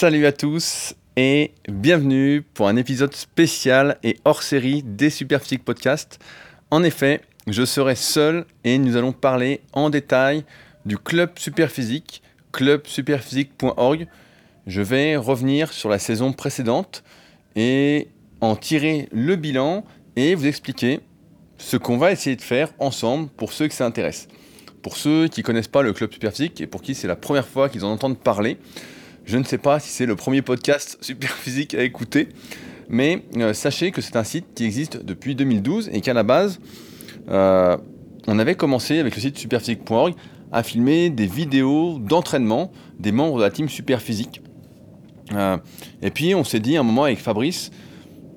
Salut à tous et bienvenue pour un épisode spécial et hors série des Superphysique Podcast. En effet, je serai seul et nous allons parler en détail du club Superphysique, clubsuperphysique.org. Je vais revenir sur la saison précédente et en tirer le bilan et vous expliquer ce qu'on va essayer de faire ensemble pour ceux que ça intéresse. Pour ceux qui ne connaissent pas le club Superphysique et pour qui c'est la première fois qu'ils en entendent parler, je ne sais pas si c'est le premier podcast Superphysique à écouter, mais euh, sachez que c'est un site qui existe depuis 2012 et qu'à la base, euh, on avait commencé avec le site superphysique.org à filmer des vidéos d'entraînement des membres de la team Superphysique. Euh, et puis on s'est dit un moment avec Fabrice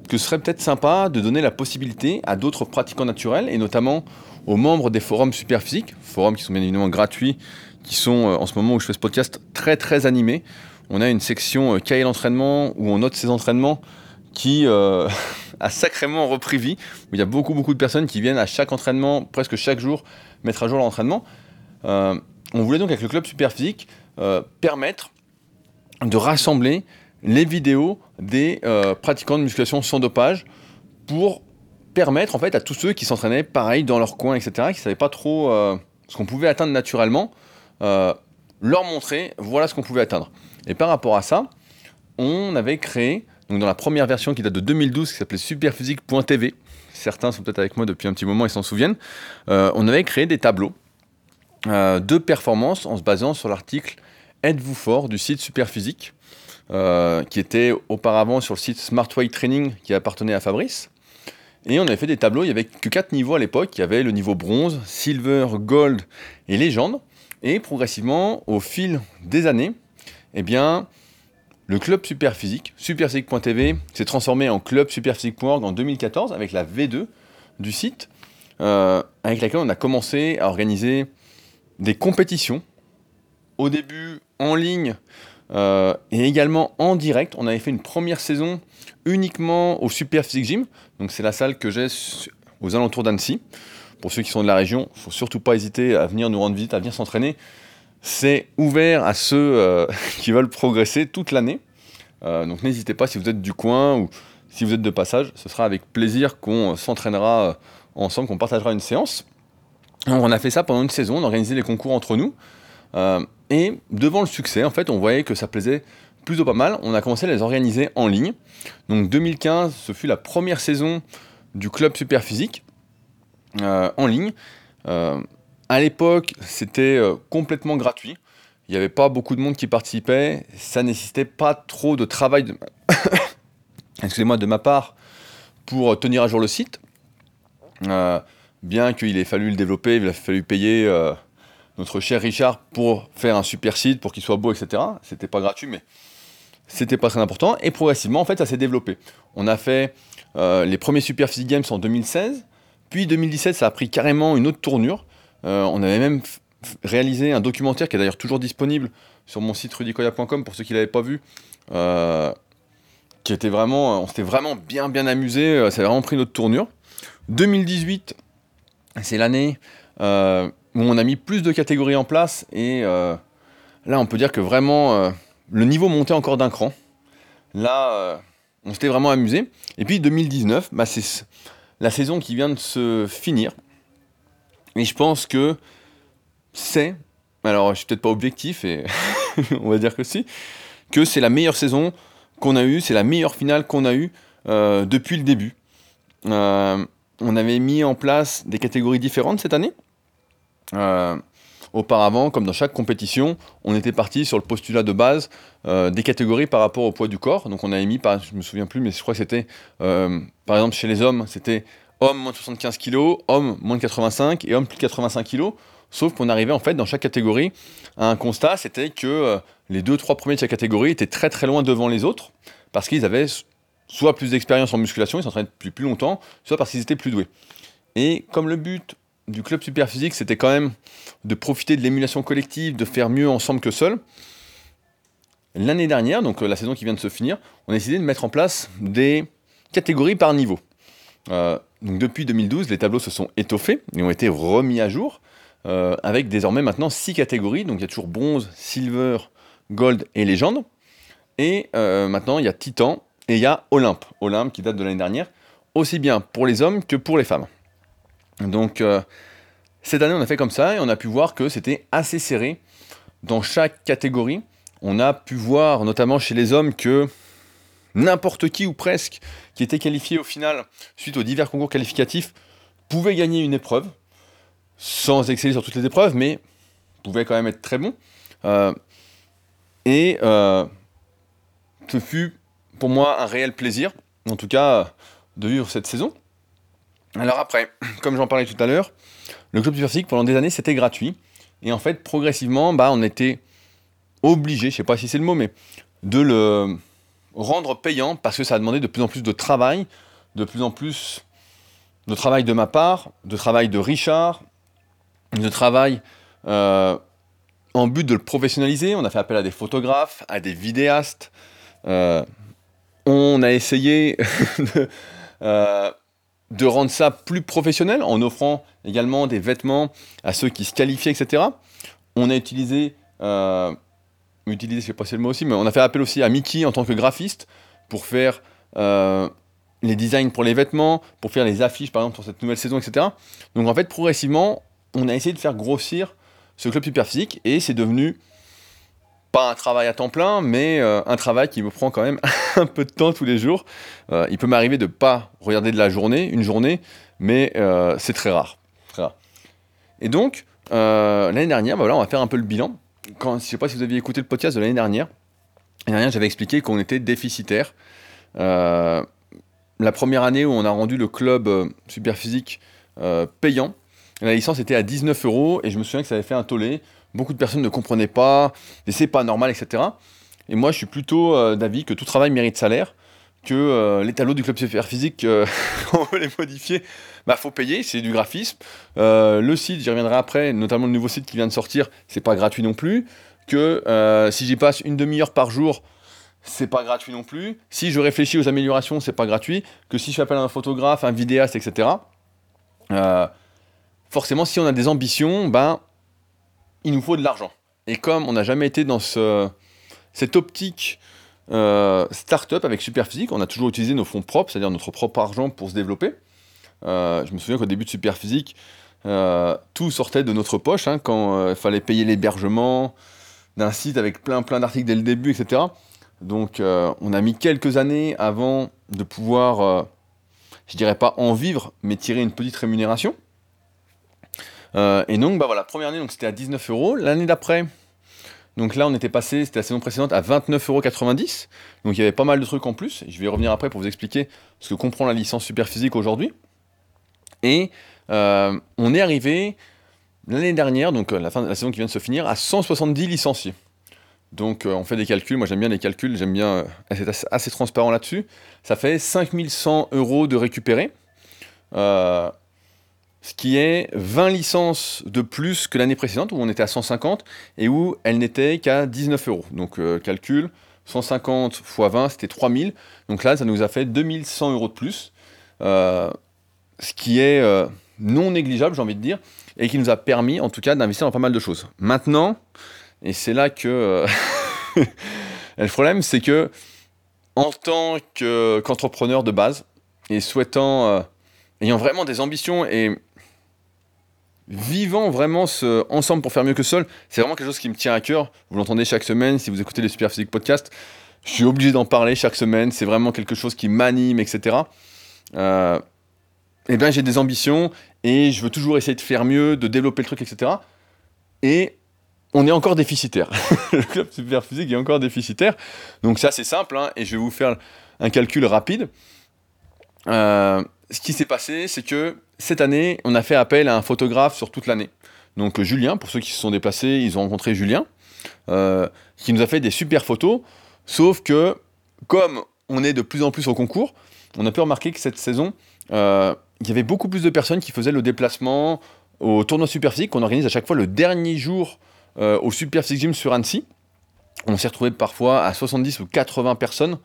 que ce serait peut-être sympa de donner la possibilité à d'autres pratiquants naturels et notamment aux membres des forums Superphysique, forums qui sont bien évidemment gratuits, qui sont en ce moment où je fais ce podcast très très animés, on a une section euh, cahier d'entraînement où on note ses entraînements qui euh, a sacrément repris vie, il y a beaucoup beaucoup de personnes qui viennent à chaque entraînement, presque chaque jour, mettre à jour l'entraînement. Euh, on voulait donc avec le club Superphysique permettre de rassembler les vidéos des pratiquants de musculation sans dopage pour permettre en fait à tous ceux qui s'entraînaient pareil dans leur coin, etc., qui ne savaient pas trop ce qu'on pouvait atteindre naturellement, leur montrer voilà ce qu'on pouvait atteindre. Et par rapport à ça, on avait créé, donc dans la première version qui date de 2012, qui s'appelait superphysique.tv, certains sont peut-être avec moi depuis un petit moment, ils s'en souviennent, euh, on avait créé des tableaux euh, de performance en se basant sur l'article Êtes-vous fort? du site Superphysique, euh, qui était auparavant sur le site Smart Weight Training qui appartenait à Fabrice. Et on avait fait des tableaux, il n'y avait que quatre niveaux à l'époque, il y avait le niveau bronze, silver, gold et légende. Et progressivement, au fil des années, eh bien, le club Superphysique, superphysique.tv, s'est transformé en club superphysique.org en 2014 avec la V2 du site, euh, avec laquelle on a commencé à organiser des compétitions. Au début en ligne euh, et également en direct. On avait fait une première saison uniquement au Superphysique Gym. Donc c'est la salle que j'ai aux alentours d'Annecy. Pour ceux qui sont de la région, il ne faut surtout pas hésiter à venir nous rendre visite, à venir s'entraîner. C'est ouvert à ceux euh, qui veulent progresser toute l'année. Euh, donc n'hésitez pas si vous êtes du coin ou si vous êtes de passage, ce sera avec plaisir qu'on s'entraînera euh, ensemble, qu'on partagera une séance. on a fait ça pendant une saison, on a organisé les concours entre nous. et devant le succès, en fait, on voyait que ça plaisait plutôt pas mal. On a commencé à les organiser en ligne. Donc 2015, ce fut la première saison du club Superphysique en ligne. À l'époque, c'était euh, complètement gratuit. Il n'y avait pas beaucoup de monde qui participait. Ça nécessitait pas trop de travail, de... excusez-moi, de ma part pour tenir à jour le site. Euh, bien qu'il ait fallu le développer, il a fallu payer euh, notre cher Richard pour faire un super site, pour qu'il soit beau, etc. C'était pas gratuit, mais c'était pas très important. Et progressivement, en fait, ça s'est développé. On a fait les premiers Super Physique Games en 2016. Puis 2017, ça a pris carrément une autre tournure. Euh, on avait même réalisé un documentaire qui est d'ailleurs toujours disponible sur mon site rudicoya.com pour ceux qui ne l'avaient pas vu. Euh, qui était vraiment, on s'était vraiment bien bien amusé, euh, ça a vraiment pris notre tournure. 2018, c'est l'année où on a mis plus de catégories en place et là on peut dire que vraiment le niveau montait encore d'un cran. Là, on s'était vraiment amusé. Et puis 2019, bah, c'est la saison qui vient de se finir. Et je pense que c'est, alors je suis peut-être pas objectif, et on va dire que si, que c'est la meilleure saison qu'on a eue, c'est la meilleure finale qu'on a eue euh, depuis le début. Euh, on avait mis en place des catégories différentes cette année. Euh, auparavant, comme dans chaque compétition, on était parti sur le postulat de base des catégories par rapport au poids du corps. Donc on avait mis, par, je me souviens plus, mais je crois que c'était, par exemple chez les hommes, c'était homme moins de 75 kg, homme moins de 85 et homme plus de 85 kg. Sauf qu'on arrivait en fait dans chaque catégorie à un constat, c'était que euh, les deux, trois premiers de chaque catégorie étaient très très loin devant les autres parce qu'ils avaient soit plus d'expérience en musculation, ils s'entraînaient depuis plus longtemps, soit parce qu'ils étaient plus doués. Et comme le but du club Superphysique, c'était quand même de profiter de l'émulation collective, de faire mieux ensemble que seul, l'année dernière, donc euh, la saison qui vient de se finir, on a décidé de mettre en place des catégories par niveau. Euh, donc depuis 2012, les tableaux se sont étoffés et ont été remis à jour, euh, avec désormais maintenant six catégories. Donc il y a toujours bronze, silver, gold et légende. Et maintenant, il y a Titan et il y a Olympe. Olympe qui date de l'année dernière, aussi bien pour les hommes que pour les femmes. Donc, cette année, on a fait comme ça et on a pu voir que c'était assez serré dans chaque catégorie. On a pu voir, notamment chez les hommes, que n'importe qui ou presque qui était qualifié au final suite aux divers concours qualificatifs pouvait gagner une épreuve, sans exceller sur toutes les épreuves, mais pouvait quand même être très bon. Euh, et euh, ce fut pour moi un réel plaisir, en tout cas, de vivre cette saison. Alors après, comme j'en parlais tout à l'heure, le club Super pendant des années c'était gratuit. Et en fait, progressivement, bah, on était obligé, je sais pas si c'est le mot, mais de le rendre payant parce que ça a demandé de plus en plus de travail, de plus en plus de travail de ma part, de travail de Richard, de travail euh, en but de le professionnaliser. On a fait appel à des photographes, à des vidéastes. Euh, on a essayé euh, de, rendre ça plus professionnel en offrant également des vêtements à ceux qui se qualifiaient, etc. On a utilisé utiliser, je sais pas si le mot aussi, mais on a fait appel aussi à Mickey en tant que graphiste pour faire euh, les designs pour les vêtements, pour faire les affiches par exemple pour cette nouvelle saison, etc. Donc en fait, progressivement, on a essayé de faire grossir ce club super physique et c'est devenu pas un travail à temps plein, mais euh, un travail qui me prend quand même un peu de temps tous les jours. Euh, il peut m'arriver de pas regarder de la journée, une journée, mais c'est très rare, Et donc, l'année dernière, bah voilà, on va faire un peu le bilan je ne sais pas si vous aviez écouté le podcast de l'année dernière, l'année dernière j'avais expliqué qu'on était déficitaire. Euh, la première année où on a rendu le club euh, super physique euh, payant, la licence était à 19 euros et je me souviens que ça avait fait un tollé. Beaucoup de personnes ne comprenaient pas, et c'est pas normal, etc. Et moi je suis plutôt d'avis que tout travail mérite salaire que les tableaux du club super physique, euh, on veut les modifier, bah faut payer, c'est du graphisme. Euh, le site, j'y reviendrai après, notamment le nouveau site qui vient de sortir, c'est pas gratuit non plus. Que si j'y passe une demi-heure par jour, c'est pas gratuit non plus. Si je réfléchis aux améliorations, c'est pas gratuit. Que si je fais appel à un photographe, un vidéaste, etc. forcément, si on a des ambitions, ben, il nous faut de l'argent. Et comme on n'a jamais été dans ce, cette optique euh, start-up avec Superphysique, on a toujours utilisé nos fonds propres, c'est-à-dire notre propre argent pour se développer. Euh, je me souviens qu'au début de Superphysique, euh, tout sortait de notre poche, hein, quand il fallait payer l'hébergement d'un site avec plein plein d'articles dès le début, etc. Donc on a mis quelques années avant de pouvoir, je dirais pas en vivre, mais tirer une petite rémunération. et donc, bah voilà, première année, c'était à 19 euros. L'année d'après, donc là, on était passé, c'était la saison précédente, à 29,90€. Donc il y avait pas mal de trucs en plus. Je vais y revenir après pour vous expliquer ce que comprend la licence super physique aujourd'hui. Et euh, on est arrivé l'année dernière, donc euh, la fin de la saison qui vient de se finir, à 170 licenciés. Donc euh, on fait des calculs, moi j'aime bien les calculs, j'aime bien être assez, transparent là-dessus. Ça fait 5100 euros de récupérer ce qui est 20 licences de plus que l'année précédente, où on était à 150, et où elle n'était qu'à 19 euros. Donc calcul, 150 x 20, c'était 3000. Donc là, ça nous a fait 2100 euros de plus, ce qui est euh, non négligeable, j'ai envie de dire, et qui nous a permis, en tout cas, d'investir dans pas mal de choses. Maintenant, et c'est là que le problème, c'est que en tant qu'entrepreneur de base, et souhaitant, ayant vraiment des ambitions et vivant vraiment ensemble pour faire mieux que seul, c'est vraiment quelque chose qui me tient à cœur. Vous l'entendez chaque semaine si vous écoutez les Super Physique Podcast. Je suis obligé d'en parler chaque semaine. C'est vraiment quelque chose qui m'anime, etc. Euh, et bien, j'ai des ambitions et je veux toujours essayer de faire mieux, de développer le truc, etc. Et on est encore déficitaire. le club Super Physique est encore déficitaire. Donc, ça, c'est simple. Hein, et je vais vous faire un calcul rapide. Euh, ce qui s'est passé, c'est que cette année, on a fait appel à un photographe sur toute l'année. Donc euh, Julien, pour ceux qui se sont déplacés, ils ont rencontré Julien, euh, qui nous a fait des super photos, sauf que comme on est de plus en plus au concours, on a pu remarquer que cette saison, il y avait beaucoup plus de personnes qui faisaient le déplacement au tournoi Super Physique qu'on organise à chaque fois le dernier jour au Super Physique Gym sur Annecy. On s'est retrouvé parfois à 70 ou 80 personnes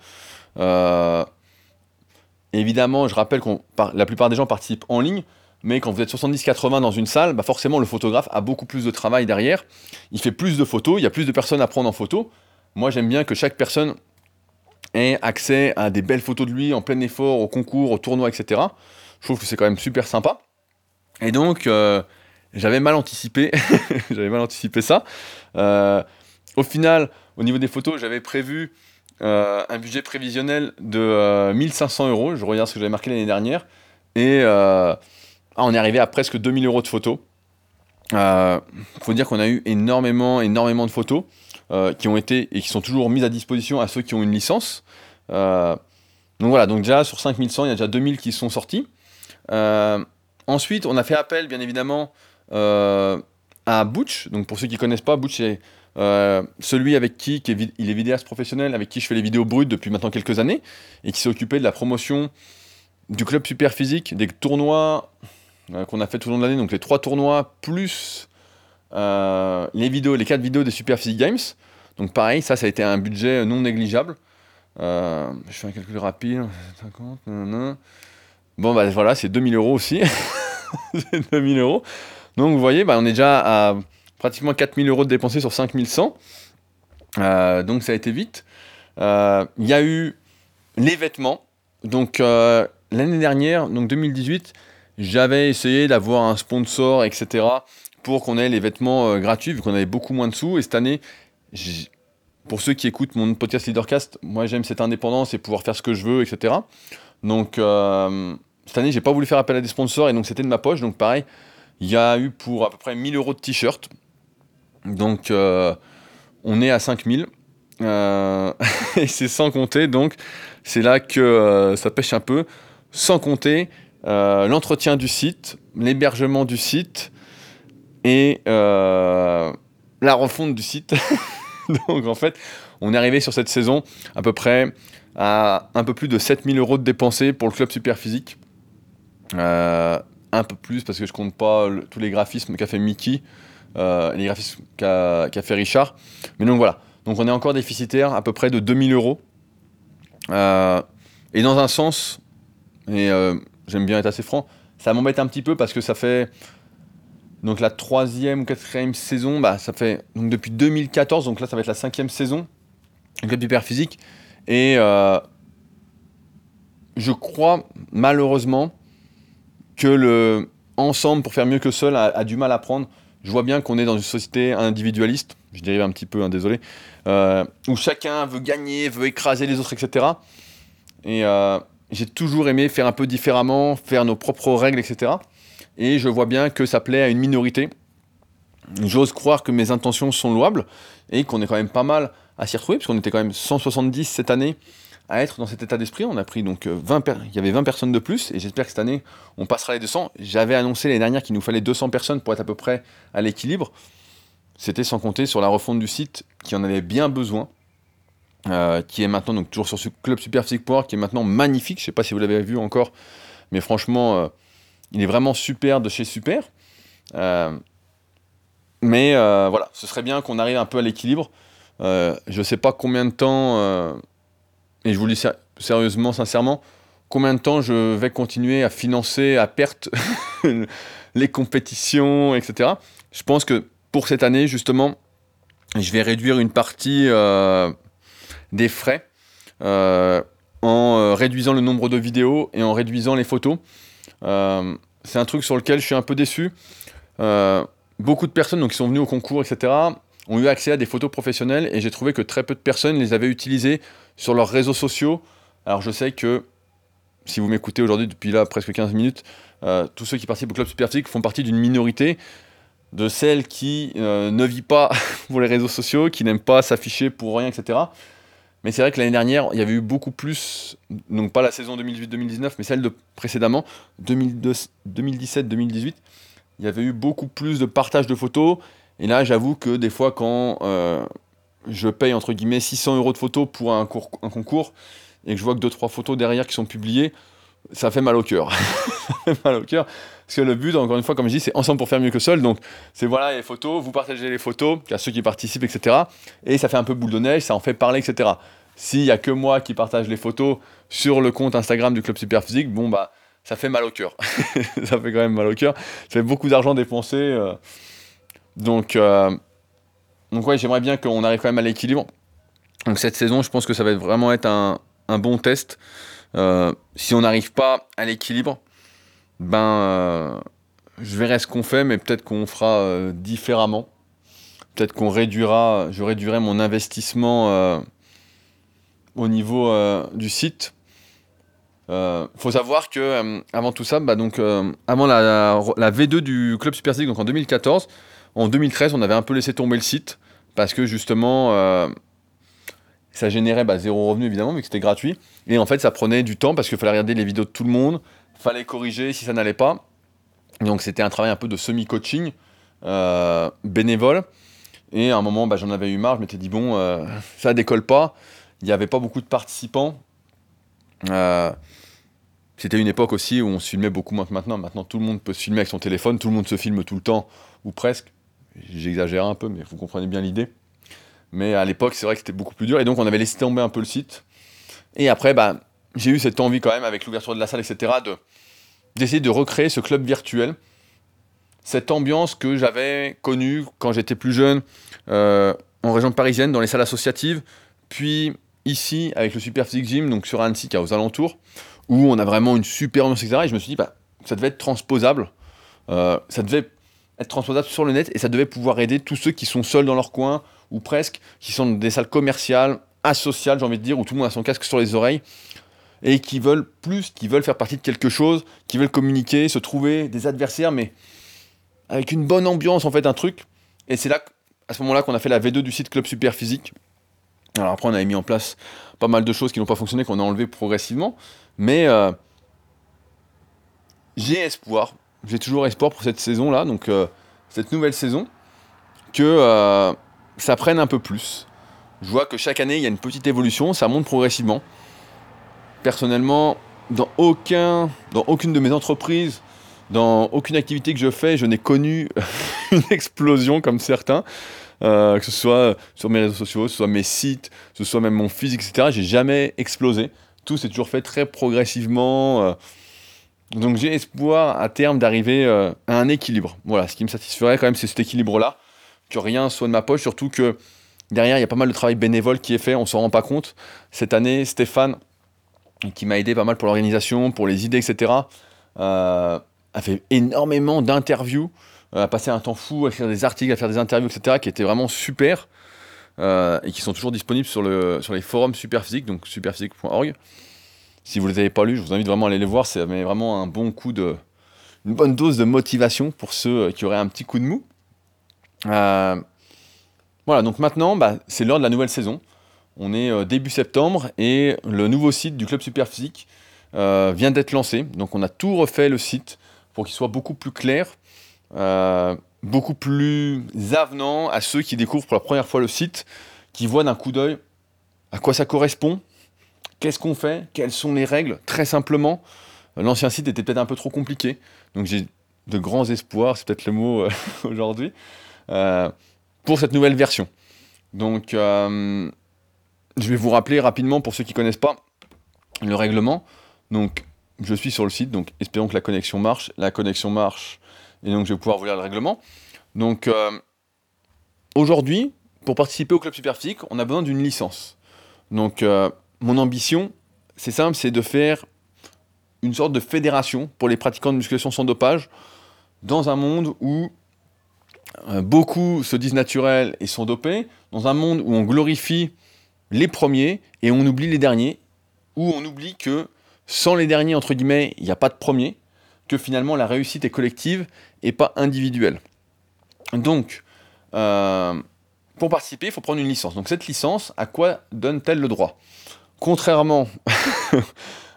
évidemment, je rappelle que la plupart des gens participent en ligne, mais quand vous êtes 70-80 dans une salle, bah forcément le photographe a beaucoup plus de travail derrière. Il fait plus de photos, il y a plus de personnes à prendre en photo. Moi j'aime bien que chaque personne ait accès à des belles photos de lui en plein effort, au concours, au tournoi, etc. Je trouve que c'est quand même super sympa. Et donc, euh, j'avais mal anticipé, j'avais mal anticipé ça. Euh, au final, au niveau des photos, j'avais prévu euh, un budget prévisionnel de 1500 euros. Je regarde ce que j'avais marqué l'année dernière. Et ah, on est arrivé à presque 2000 euros de photos. Il faut dire qu'on a eu énormément, énormément de photos qui ont été et qui sont toujours mises à disposition à ceux qui ont une licence. donc voilà, donc déjà sur 5100, il y a déjà 2000 qui sont sortis. Ensuite, on a fait appel, bien évidemment, euh, à Butch. Donc, pour ceux qui ne connaissent pas, Butch est euh, celui avec qui, il est vidéaste professionnel, avec qui je fais les vidéos brutes depuis maintenant quelques années, et qui s'est occupé de la promotion du club super physique, des tournois euh, qu'on a fait tout au long de l'année, donc les trois tournois, plus les quatre vidéos des Super Physique Games. Donc pareil, ça, ça a été un budget non négligeable. je fais un calcul rapide, 50, Bon, bah voilà, c'est 2000 euros aussi. c'est 2000 euros. Donc, vous voyez, bah, on est déjà à pratiquement 4000 euros de dépensés sur 5100. Euh, donc, ça a été vite. Euh, il y a eu les vêtements. Donc, euh, l'année dernière, donc 2018, j'avais essayé d'avoir un sponsor, etc., pour qu'on ait les vêtements gratuits, vu qu'on avait beaucoup moins de sous. Et cette année, pour ceux qui écoutent mon podcast Leadercast, moi j'aime cette indépendance et pouvoir faire ce que je veux, etc. Donc, cette année, j'ai pas voulu faire appel à des sponsors et donc c'était de ma poche. Donc pareil, il y a eu pour à peu près 1000 euros de t-shirt. Donc euh, on est à 5000. Euh, et c'est sans compter, donc c'est là que euh, ça pêche un peu. Sans compter l'entretien du site, l'hébergement du site et la refonte du site. donc en fait, on est arrivé sur cette saison à peu près à un peu plus de 7000 euros de dépensés pour le club super physique. Euh, un peu plus parce que je compte pas tous les graphismes qu'a fait Mickey, euh, les graphismes qu'a fait Richard. Mais donc voilà, donc on est encore déficitaire à peu près de 2000 euros. Euh, et dans un sens, et j'aime bien être assez franc, ça m'embête un petit peu parce que ça fait donc la troisième ou quatrième saison, bah, ça fait donc depuis 2014, donc là ça va être la cinquième saison, du club hyper physique. Et je crois malheureusement que le ensemble pour faire mieux que seul a, du mal à prendre. Je vois bien qu'on est dans une société individualiste, je dérive un petit peu, hein, désolé, euh, où chacun veut gagner, veut écraser les autres, etc. Et euh, j'ai toujours aimé faire un peu différemment, faire nos propres règles, etc. Et je vois bien que ça plaît à une minorité. J'ose croire que mes intentions sont louables et qu'on est quand même pas mal à s'y retrouver, parce qu'on était quand même 170 cette année à être dans cet état d'esprit. On a pris donc 20 euh, il y avait 20 personnes de plus et j'espère que cette année on passera les 200. J'avais annoncé l'année dernière qu'il nous fallait 200 personnes pour être à peu près à l'équilibre. C'était sans compter sur la refonte du site qui en avait bien besoin. Euh, qui est maintenant donc toujours sur ce club Super Physique Power qui est maintenant magnifique. Je sais pas si vous l'avez vu encore, mais franchement, euh, il est vraiment super de chez Super. mais voilà, ce serait bien qu'on arrive un peu à l'équilibre. Je sais pas combien de temps et je vous dis sérieusement, sincèrement, combien de temps je vais continuer à financer à perte les compétitions, etc. Je pense que pour cette année, justement, je vais réduire une partie euh, des frais euh, en euh, réduisant le nombre de vidéos et en réduisant les photos. c'est un truc sur lequel je suis un peu déçu. beaucoup de personnes donc, qui sont venues au concours, etc., ont eu accès à des photos professionnelles et j'ai trouvé que très peu de personnes les avaient utilisées sur leurs réseaux sociaux. Alors je sais que si vous m'écoutez aujourd'hui depuis là presque 15 minutes, euh, tous ceux qui participent au club Superphysique font partie d'une minorité de celles qui euh, ne vivent pas pour les réseaux sociaux, qui n'aiment pas s'afficher pour rien, etc. Mais c'est vrai que l'année dernière, il y avait eu beaucoup plus, donc pas la saison 2018-2019, mais celle de précédemment, 2017-2018, il y avait eu beaucoup plus de partage de photos. Et là, j'avoue que des fois, quand euh, je paye entre guillemets 600 euros de photos pour un, concours et que je vois que 2-3 photos derrière qui sont publiées, ça fait mal au cœur. mal au cœur. Parce que le but, encore une fois, comme je dis, c'est ensemble pour faire mieux que seul. Donc, c'est voilà les photos, vous partagez les photos à ceux qui participent, etc. Et ça fait un peu boule de neige, ça en fait parler, etc. S'il n'y a que moi qui partage les photos sur le compte Instagram du Club Superphysique, bon, bah, ça fait mal au cœur. ça fait quand même mal au cœur. Ça fait beaucoup d'argent dépensé. Euh. Donc, euh, donc ouais, j'aimerais bien qu'on arrive quand même à l'équilibre. Donc cette saison, je pense que ça va vraiment être un, bon test. Euh, si on n'arrive pas à l'équilibre, ben, euh, je verrai ce qu'on fait, mais peut-être qu'on fera différemment. Peut-être qu'on réduira, je réduirai mon investissement au niveau du site. Il faut savoir que avant tout ça, bah, donc, avant la, la, V2 du club Super League, donc en 2014, en 2013, on avait un peu laissé tomber le site parce que justement ça générait bah, zéro revenu évidemment, mais que c'était gratuit. Et en fait, ça prenait du temps parce qu'il fallait regarder les vidéos de tout le monde, fallait corriger si ça n'allait pas. Donc c'était un travail un peu de semi-coaching euh, bénévole. Et à un moment, bah, j'en avais eu marre, je m'étais dit, bon, euh, ça décolle pas. Il n'y avait pas beaucoup de participants. Euh, c'était une époque aussi où on se filmait beaucoup moins que maintenant. Maintenant, tout le monde peut se filmer avec son téléphone, tout le monde se filme tout le temps, ou presque. J'exagère un peu, mais vous comprenez bien l'idée. Mais à l'époque, c'est vrai que c'était beaucoup plus dur. Et donc, on avait laissé tomber un peu le site. Et après, bah, j'ai eu cette envie quand même, avec l'ouverture de la salle, etc., de, d'essayer de recréer ce club virtuel. Cette ambiance que j'avais connue quand j'étais plus jeune euh, en région parisienne, dans les salles associatives, puis ici avec le Super Physique Gym, donc sur Annecy, qui est aux alentours, où on a vraiment une super ambiance, etc. Et je me suis dit, bah, ça devait être transposable. Euh, ça devait être transposable sur le net et ça devait pouvoir aider tous ceux qui sont seuls dans leur coin, ou presque, qui sont dans des salles commerciales, asociales, j'ai envie de dire, où tout le monde a son casque sur les oreilles, et qui veulent plus, qui veulent faire partie de quelque chose, qui veulent communiquer, se trouver des adversaires, mais avec une bonne ambiance, en fait, un truc. Et c'est là, à ce moment-là, qu'on a fait la V2 du site Club Super Physique. Alors après, on avait mis en place pas mal de choses qui n'ont pas fonctionné, qu'on a enlevé progressivement. Mais euh, j'ai espoir, j'ai toujours espoir pour cette saison-là, donc euh, cette nouvelle saison, que euh, ça prenne un peu plus. Je vois que chaque année, il y a une petite évolution, ça monte progressivement. Personnellement, dans, aucun, dans aucune de mes entreprises, dans aucune activité que je fais, je n'ai connu une explosion comme certains. Euh, que ce soit sur mes réseaux sociaux, que ce soit mes sites, que ce soit même mon physique, etc. J'ai jamais explosé. Tout s'est toujours fait très progressivement. Donc j'ai espoir à terme d'arriver euh, à un équilibre. Voilà, ce qui me satisferait quand même, c'est cet équilibre-là que rien soit de ma poche, surtout que derrière, il y a pas mal de travail bénévole qui est fait, on s'en rend pas compte. Cette année, Stéphane, qui m'a aidé pas mal pour l'organisation, pour les idées, etc., euh, a fait énormément d'interviews, euh, a passé un temps fou à écrire des articles, à faire des interviews, etc., qui étaient vraiment super, et qui sont toujours disponibles sur, le, sur les forums Superphysique, donc superphysique.org. Si vous ne les avez pas lus, je vous invite vraiment à aller les voir, c'est vraiment un bon coup de... une bonne dose de motivation pour ceux qui auraient un petit coup de mou. Euh, voilà, donc maintenant, bah, c'est l'heure de la nouvelle saison. On est euh, début septembre et le nouveau site du Club Superphysique euh, vient d'être lancé. Donc on a tout refait le site pour qu'il soit beaucoup plus clair, beaucoup plus avenant à ceux qui découvrent pour la première fois le site, qui voient d'un coup d'œil à quoi ça correspond, qu'est-ce qu'on fait, quelles sont les règles, très simplement. L'ancien site était peut-être un peu trop compliqué, donc j'ai de grands espoirs, c'est peut-être le mot aujourd'hui, euh, pour cette nouvelle version. Donc, euh, je vais vous rappeler rapidement pour ceux qui ne connaissent pas le règlement. Donc, je suis sur le site, donc espérons que la connexion marche. La connexion marche, et donc je vais pouvoir vous lire le règlement. Donc, euh, aujourd'hui, pour participer au club Superphysique, on a besoin d'une licence. Donc, mon ambition, c'est simple, c'est de faire une sorte de fédération pour les pratiquants de musculation sans dopage dans un monde où euh, beaucoup se disent naturels et sont dopés, dans un monde où on glorifie les premiers et on oublie les derniers, où on oublie que sans les derniers, entre guillemets, il n'y a pas de premiers, que finalement la réussite est collective et pas individuelle. Donc, euh, pour participer, il faut prendre une licence. Donc cette licence, à quoi donne-t-elle le droit? Contrairement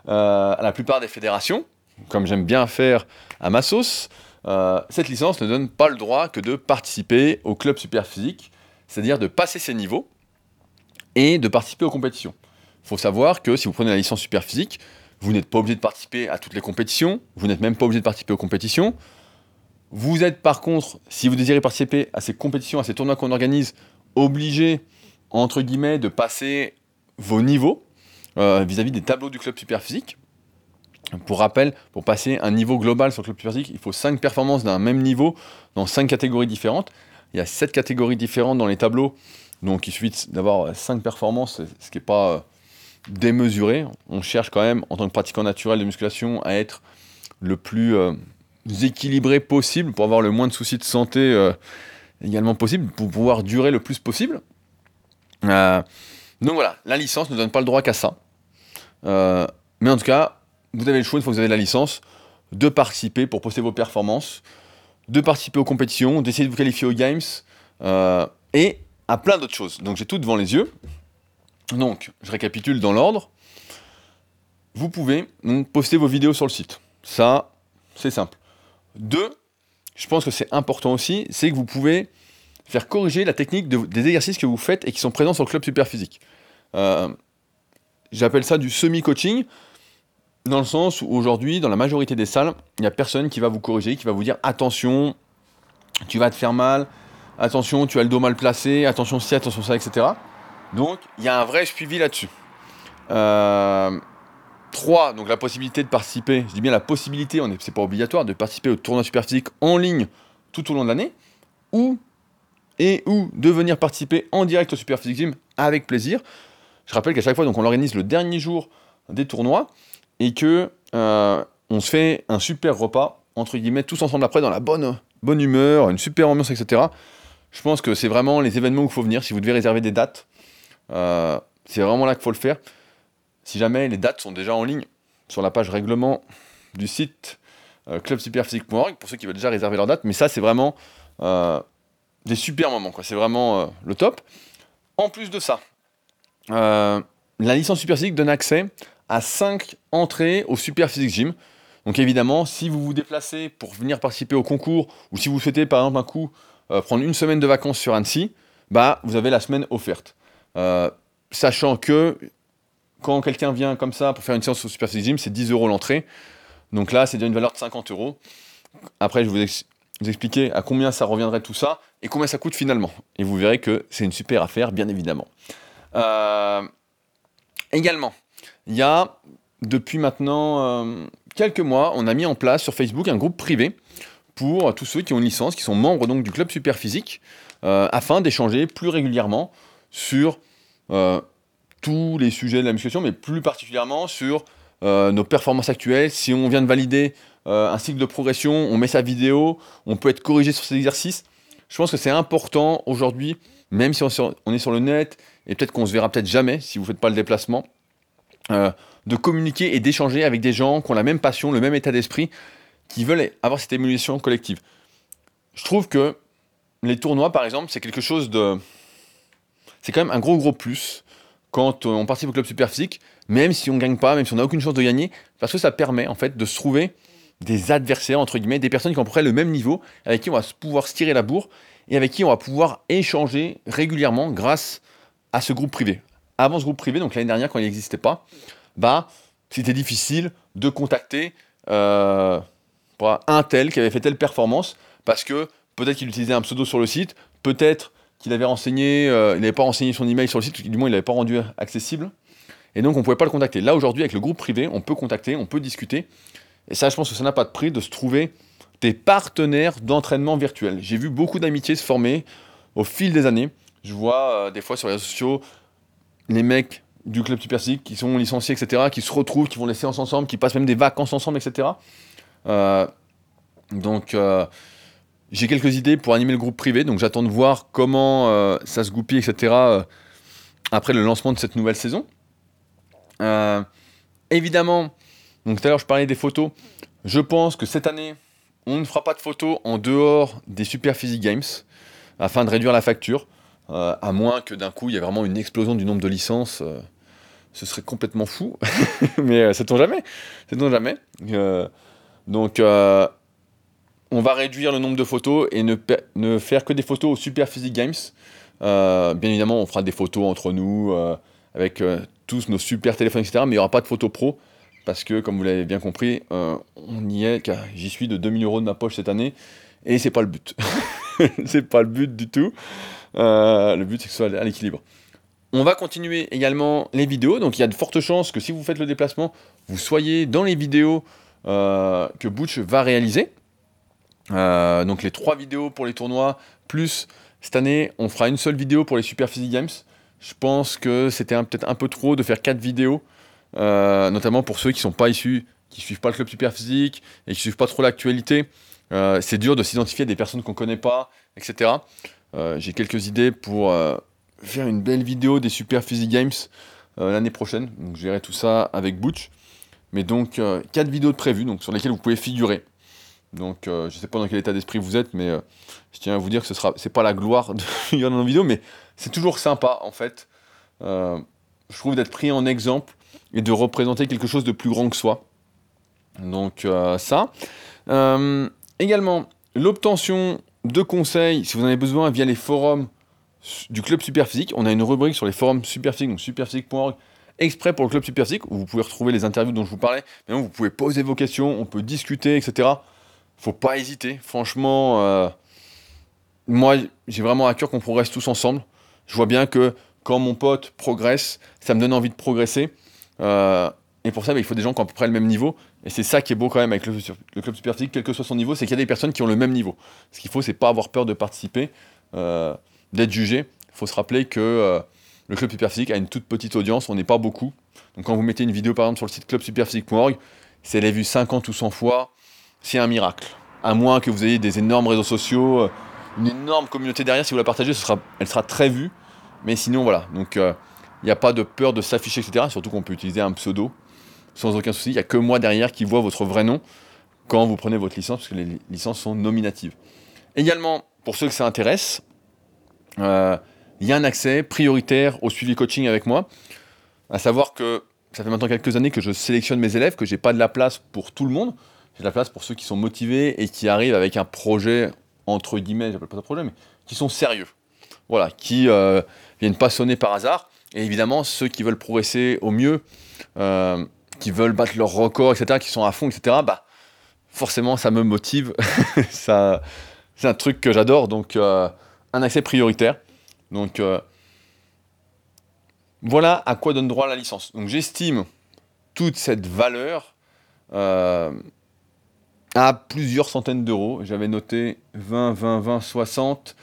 euh, à la plupart des fédérations, comme j'aime bien faire à ma sauce, euh, cette licence ne donne pas le droit que de participer au club super physique, c'est-à-dire de passer ses niveaux et de participer aux compétitions. Il faut savoir que si vous prenez la licence super physique, vous n'êtes pas obligé de participer à toutes les compétitions, vous n'êtes même pas obligé de participer aux compétitions. Vous êtes par contre, si vous désirez participer à ces compétitions, à ces tournois qu'on organise, obligé, entre guillemets, de passer vos niveaux euh, vis-à-vis -vis des tableaux du club super physique. Pour rappel, pour passer un niveau global sur le club physique, il faut 5 performances d'un même niveau dans 5 catégories différentes. Il y a 7 catégories différentes dans les tableaux Donc il suffit d'avoir 5 performances, ce qui n'est pas démesuré. On cherche quand même, en tant que pratiquant naturel de musculation, à être le plus équilibré possible pour avoir le moins de soucis de santé également possible, pour pouvoir durer le plus possible. donc voilà, la licence ne donne pas le droit qu'à ça. Mais en tout cas, vous avez le choix, une fois que vous avez la licence, de participer pour poster vos performances, de participer aux compétitions, d'essayer de vous qualifier aux games, euh, et à plein d'autres choses. Donc j'ai tout devant les yeux. Donc, je récapitule dans l'ordre. Vous pouvez poster vos vidéos sur le site. Ça, c'est simple. Deux, je pense que c'est important aussi, c'est que vous pouvez faire corriger la technique des exercices que vous faites et qui sont présents sur le club super physique. Euh, j'appelle ça du semi-coaching. Dans le sens où aujourd'hui, dans la majorité des salles, il n'y a personne qui va vous corriger, qui va vous dire attention, tu vas te faire mal, attention, tu as le dos mal placé, attention ci, attention ça, etc. Donc il y a un vrai suivi là-dessus. Euh, 3, donc la possibilité de participer, je dis bien la possibilité, c'est pas obligatoire, de participer au tournoi superphysique en ligne tout au long de l'année, ou et ou de venir participer en direct au Superphysique Gym avec plaisir. Je rappelle qu'à chaque fois, donc on l'organise le dernier jour des tournois et que euh, on se fait un super repas, entre guillemets, tous ensemble après, dans la bonne, bonne humeur, une super ambiance, etc. Je pense que c'est vraiment les événements où il faut venir. Si vous devez réserver des dates, euh, c'est vraiment là qu'il faut le faire. Si jamais les dates sont déjà en ligne sur la page règlement du site euh, clubsuperphysique.org, pour ceux qui veulent déjà réserver leur date, mais ça, c'est vraiment des super moments, quoi. C'est vraiment le top. En plus de ça, la licence Superphysique donne accès à 5 entrées au Super Physique Gym. Donc évidemment, si vous vous déplacez pour venir participer au concours, ou si vous souhaitez par exemple un coup euh, prendre une semaine de vacances sur Annecy, bah vous avez la semaine offerte. Euh, sachant que quand quelqu'un vient comme ça pour faire une séance au Super Physique Gym, c'est 10 euros l'entrée. Donc là, c'est déjà une valeur de 50 euros. Après, je vais vous, expliquer à combien ça reviendrait tout ça et combien ça coûte finalement. Et vous verrez que c'est une super affaire, bien évidemment. Euh, également, il y a, depuis maintenant euh, quelques mois, on a mis en place sur Facebook un groupe privé pour tous ceux qui ont une licence, qui sont membres donc du club super physique, euh, afin d'échanger plus régulièrement sur euh, tous les sujets de la musculation, mais plus particulièrement sur nos performances actuelles. Si on vient de valider un cycle de progression, on met sa vidéo, on peut être corrigé sur ces exercices. Je pense que c'est important aujourd'hui, même si on est sur le net, et peut-être qu'on se verra peut-être jamais si vous ne faites pas le déplacement, euh, de communiquer et d'échanger avec des gens qui ont la même passion, le même état d'esprit, qui veulent avoir cette émulation collective. Je trouve que les tournois, par exemple, c'est quelque chose de... C'est quand même un gros gros plus quand on participe au club super physique, même si on ne gagne pas, même si on n'a aucune chance de gagner, parce que ça permet en fait de se trouver des adversaires, entre guillemets, des personnes qui ont à peu près le même niveau, avec qui on va pouvoir se tirer la bourre, et avec qui on va pouvoir échanger régulièrement grâce à ce groupe privé avant ce groupe privé, donc l'année dernière quand il n'existait pas, bah, c'était difficile de contacter euh, un tel qui avait fait telle performance, parce que peut-être qu'il utilisait un pseudo sur le site, peut-être qu'il avait renseigné, euh, il n'avait pas renseigné son email sur le site, du moins il n'avait pas rendu accessible, et donc on ne pouvait pas le contacter. Là aujourd'hui avec le groupe privé, on peut contacter, on peut discuter, et ça je pense que ça n'a pas de prix de se trouver des partenaires d'entraînement virtuel. J'ai vu beaucoup d'amitiés se former au fil des années. Je vois euh, des fois sur les réseaux sociaux les mecs du club Super qui sont licenciés, etc., qui se retrouvent, qui vont les séances ensemble, qui passent même des vacances ensemble, etc. Euh, donc, euh, j'ai quelques idées pour animer le groupe privé, donc j'attends de voir comment ça se goupille, etc., après le lancement de cette nouvelle saison. évidemment, donc tout à l'heure je parlais des photos, je pense que cette année, on ne fera pas de photos en dehors des Super Physique Games, afin de réduire la facture. Euh, à moins que d'un coup il y ait vraiment une explosion du nombre de licences, euh, ce serait complètement fou. Mais euh, sait-on jamais? Sait-on jamais? Donc on va réduire le nombre de photos et ne, ne faire que des photos au Super Physique Games. bien évidemment, on fera des photos entre nous avec tous nos super téléphones, etc. Mais il n'y aura pas de photos pro parce que, comme vous l'avez bien compris, on y est, j'y suis de 2000 euros de ma poche cette année et c'est pas le but. c'est pas le but du tout. Euh, le but, c'est que ce soit à l'équilibre. On va continuer également les vidéos. Donc, il y a de fortes chances que si vous faites le déplacement, vous soyez dans les vidéos euh, que Butch va réaliser. Euh, donc, les trois vidéos pour les tournois, plus Cette année, on fera une seule vidéo pour les Super Physique Games. Je pense que c'était peut-être un peu trop de faire quatre vidéos, notamment pour ceux qui ne sont pas issus, qui suivent pas le club Super Physique et qui suivent pas trop l'actualité. Euh, c'est dur de s'identifier à des personnes qu'on ne connaît pas, etc. Euh, j'ai quelques idées pour faire une belle vidéo des Super Physique Games l'année prochaine. Donc, je verrai tout ça avec Butch. Mais donc, quatre vidéos de prévues donc, sur lesquelles vous pouvez figurer. Donc, je ne sais pas dans quel état d'esprit vous êtes, mais je tiens à vous dire que ce sera, pas la gloire de figurer dans nos vidéos, mais c'est toujours sympa, en fait. Euh, je trouve d'être pris en exemple et de représenter quelque chose de plus grand que soi. Donc, euh, ça. Euh, également, l'obtention de conseils, si vous en avez besoin, via les forums du Club Superphysique. On a une rubrique sur les forums Superphysique, donc superphysique.org, exprès pour le Club Superphysique, où vous pouvez retrouver les interviews dont je vous parlais. Vous pouvez poser vos questions, on peut discuter, etc. Faut pas hésiter. Franchement, moi, j'ai vraiment à cœur qu'on progresse tous ensemble. Je vois bien que quand mon pote progresse, ça me donne envie de progresser. Euh, et pour ça, bah, il faut des gens qui ont à peu près le même niveau. Et c'est ça qui est beau quand même avec le, club super quel que soit son niveau, c'est qu'il y a des personnes qui ont le même niveau. Ce qu'il faut, c'est pas avoir peur de participer, euh, d'être jugé. Il faut se rappeler que euh, le club superphysique a une toute petite audience, on n'est pas beaucoup. Donc quand vous mettez une vidéo par exemple sur le site clubsuperphysique.org, si elle est vue 50 ou 100 fois, c'est un miracle. À moins que vous ayez des énormes réseaux sociaux, une énorme communauté derrière, si vous la partagez, elle sera très vue. Mais sinon, voilà. Donc, il euh, n'y a pas de peur de s'afficher, etc. Surtout qu'on peut utiliser un pseudo sans aucun souci. Il n'y a que moi derrière qui vois votre vrai nom quand vous prenez votre licence, parce que les licences sont nominatives. Également, pour ceux que ça intéresse, euh, il y a un accès prioritaire au suivi coaching avec moi. À savoir que ça fait maintenant quelques années que je sélectionne mes élèves, que j'ai pas de la place pour tout le monde. J'ai de la place pour ceux qui sont motivés et qui arrivent avec un projet, entre guillemets, j'appelle pas ça projet, mais qui sont sérieux. Voilà, qui euh, viennent pas sonner par hasard. Et évidemment, ceux qui veulent progresser au mieux, euh, qui veulent battre leur record, etc., qui sont à fond, etc., bah, forcément, ça me motive. ça, c'est un truc que j'adore. Donc, euh, un accès prioritaire. Donc, voilà à quoi donne droit la licence. Donc, j'estime toute cette valeur à plusieurs centaines d'euros. J'avais noté 20, 20, 20, 60.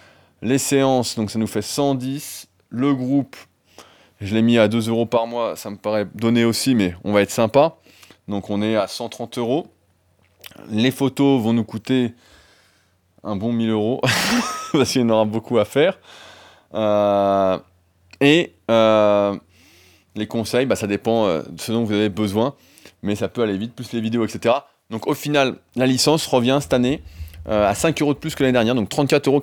Les séances, donc ça nous fait 110. Le groupe, je l'ai mis à 2 euros par mois, ça me paraît donné aussi, mais on va être sympa. Donc on est à 130 euros. Les photos vont nous coûter un bon 1000 euros, parce qu'il y en aura beaucoup à faire. Euh, et euh, les conseils, bah, ça dépend euh, de ce dont vous avez besoin, mais ça peut aller vite, plus les vidéos, etc. Donc au final, la licence revient cette année à 5 euros de plus que l'année dernière, donc 34,90 euros.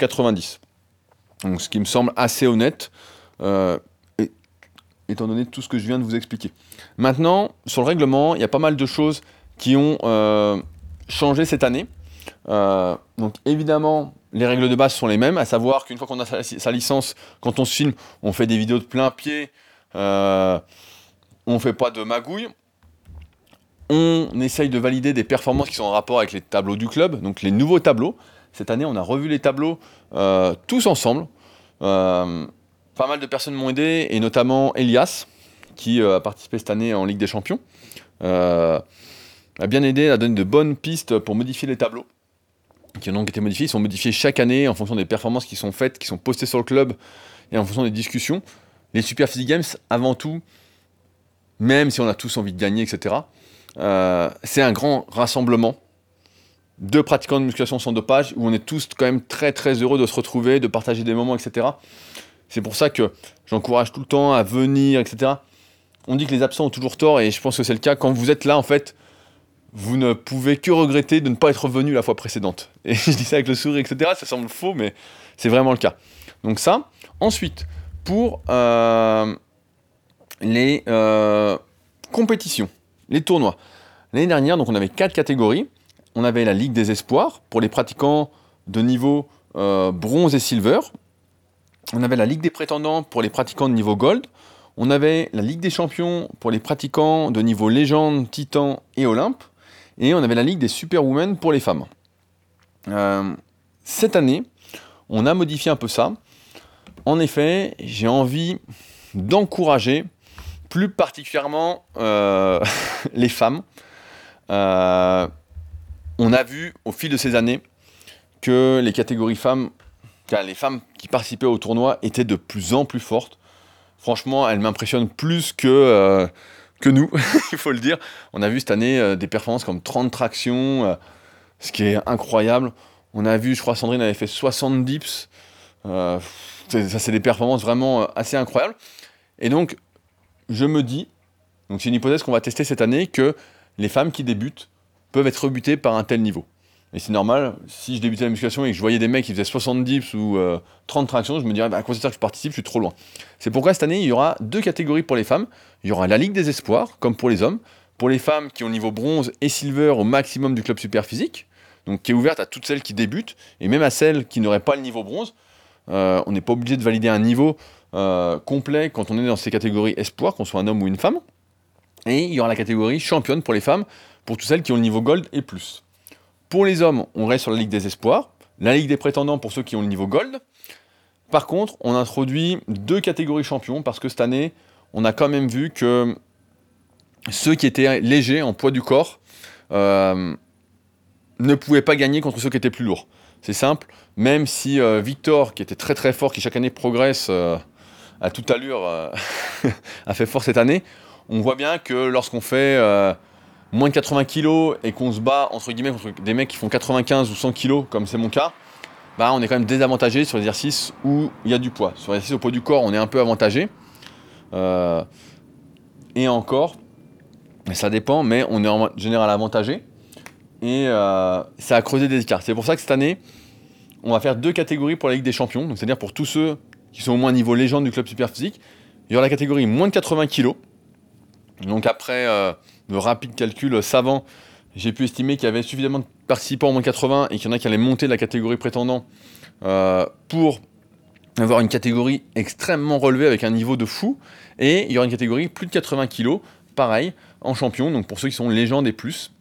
Donc, ce qui me semble assez honnête, étant donné tout ce que je viens de vous expliquer. Maintenant, sur le règlement, il y a pas mal de choses qui ont euh, changé cette année. Euh, donc évidemment, les règles de base sont les mêmes, à savoir qu'une fois qu'on a sa, licence, quand on se filme, on fait des vidéos de plein pied, on ne fait pas de magouille. On essaye de valider des performances qui sont en rapport avec les tableaux du club, donc les nouveaux tableaux. Cette année, on a revu les tableaux tous ensemble. Euh, pas mal de personnes m'ont aidé, et notamment Elias, qui euh, a participé cette année en Ligue des Champions. Euh, a bien aidé à donner de bonnes pistes pour modifier les tableaux qui ont donc été modifiés. Ils sont modifiés chaque année en fonction des performances qui sont faites, qui sont postées sur le club et en fonction des discussions. Les Super Physique Games, avant tout, même si on a tous envie de gagner, etc., c'est un grand rassemblement de pratiquants de musculation sans dopage, où on est tous quand même très très heureux de se retrouver, de partager des moments, etc. C'est pour ça que j'encourage tout le temps à venir, etc. On dit que les absents ont toujours tort, et je pense que c'est le cas. Quand vous êtes là, en fait, vous ne pouvez que regretter de ne pas être venu la fois précédente. Et je dis ça avec le sourire, etc. Ça semble faux, mais c'est vraiment le cas. Donc ça. Ensuite, pour euh, les euh, compétitions, les tournois. L'année dernière, on avait quatre catégories on avait la Ligue des Espoirs pour les pratiquants de niveau euh, bronze et silver. On avait la Ligue des prétendants pour les pratiquants de niveau gold. On avait la Ligue des champions pour les pratiquants de niveau légende, titan et olympe. Et on avait la Ligue des superwomen pour les femmes. Euh, cette année, on a modifié un peu ça. En effet, j'ai envie d'encourager plus particulièrement euh, les femmes on a vu au fil de ces années que les catégories femmes, les femmes qui participaient au tournoi étaient de plus en plus fortes. Franchement, elles m'impressionnent plus que, que nous, il faut le dire. On a vu cette année des performances comme 30 tractions, ce qui est incroyable. On a vu, je crois, Sandrine avait fait 60 dips. ça, c'est des performances vraiment assez incroyables. Et donc, je me dis, donc c'est une hypothèse qu'on va tester cette année, que les femmes qui débutent peuvent être rebutées par un tel niveau. Et c'est normal, si je débutais la musculation et que je voyais des mecs qui faisaient 70 dips ou 30 euh, tractions, je me dirais, bah, à quoi ça que je participe, je suis trop loin. C'est pourquoi cette année, il y aura deux catégories pour les femmes. Il y aura la Ligue des Espoirs, comme pour les hommes, pour les femmes qui ont le niveau bronze et silver au maximum du club super physique, donc qui est ouverte à toutes celles qui débutent, et même à celles qui n'auraient pas le niveau bronze. Euh, on n'est pas obligé de valider un niveau euh, complet quand on est dans ces catégories espoirs, qu'on soit un homme ou une femme. Et il y aura la catégorie championne pour les femmes, pour toutes celles qui ont le niveau gold et plus. Pour les hommes, on reste sur la Ligue des Espoirs, la Ligue des prétendants pour ceux qui ont le niveau gold. Par contre, on introduit deux catégories champions parce que cette année, on a quand même vu que ceux qui étaient légers en poids du corps euh, ne pouvaient pas gagner contre ceux qui étaient plus lourds. C'est simple, même si euh, Victor, qui était très très fort, qui chaque année progresse euh, à toute allure, a fait fort cette année, on voit bien que lorsqu'on fait moins de 80 kg et qu'on se bat entre guillemets contre des mecs qui font 95 ou 100 kg, comme c'est mon cas, bah on est quand même désavantagé sur l'exercice où il y a du poids. Sur l'exercice au poids du corps, on est un peu avantagé. Euh, et encore, ça dépend, mais on est en général avantagé. Et euh, ça a creusé des écarts. C'est pour ça que cette année, on va faire deux catégories pour la Ligue des Champions. C'est-à-dire pour tous ceux qui sont au moins niveau légende du club super physique. Il y aura la catégorie moins de 80 kg donc après euh, de rapides calculs savants, j'ai pu estimer qu'il y avait suffisamment de participants au moins 80 et qu'il y en a qui allaient monter de la catégorie prétendant euh, pour avoir une catégorie extrêmement relevée avec un niveau de fou. Et il y aura une catégorie plus de 80 kg, pareil, en champion, donc pour ceux qui sont légendes et plus.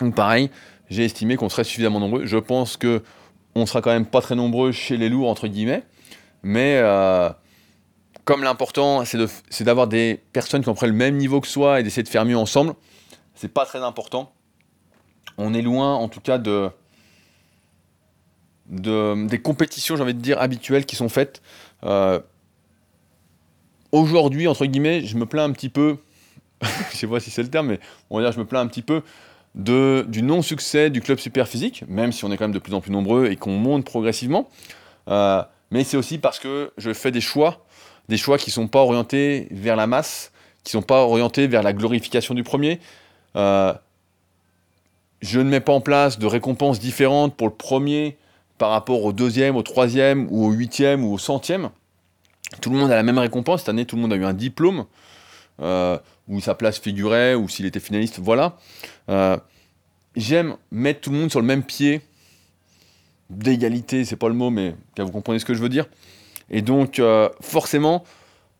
Donc pareil, j'ai estimé qu'on serait suffisamment nombreux. Je pense que on sera quand même pas très nombreux chez les lourds, entre guillemets, mais euh, comme l'important c'est d'avoir des personnes qui ont près le même niveau que soi et d'essayer de faire mieux ensemble, c'est pas très important. On est loin en tout cas de, des compétitions, j'ai envie de dire, habituelles qui sont faites. Euh, aujourd'hui, entre guillemets, je me plains un petit peu, je sais pas si c'est le terme, mais on va dire je me plains un petit peu de, du non-succès du club super physique, même si on est quand même de plus en plus nombreux et qu'on monte progressivement. Euh, mais c'est aussi parce que je fais des choix des choix qui ne sont pas orientés vers la masse, qui ne sont pas orientés vers la glorification du premier. Euh, je ne mets pas en place de récompenses différentes pour le premier par rapport au deuxième, au troisième, ou au huitième, ou au centième. Tout le monde a la même récompense. Cette année, tout le monde a eu un diplôme, euh, où sa place figurait, ou s'il était finaliste, voilà. Euh, j'aime mettre tout le monde sur le même pied d'égalité, c'est pas le mot, mais vous comprenez ce que je veux dire. Et donc, euh, forcément,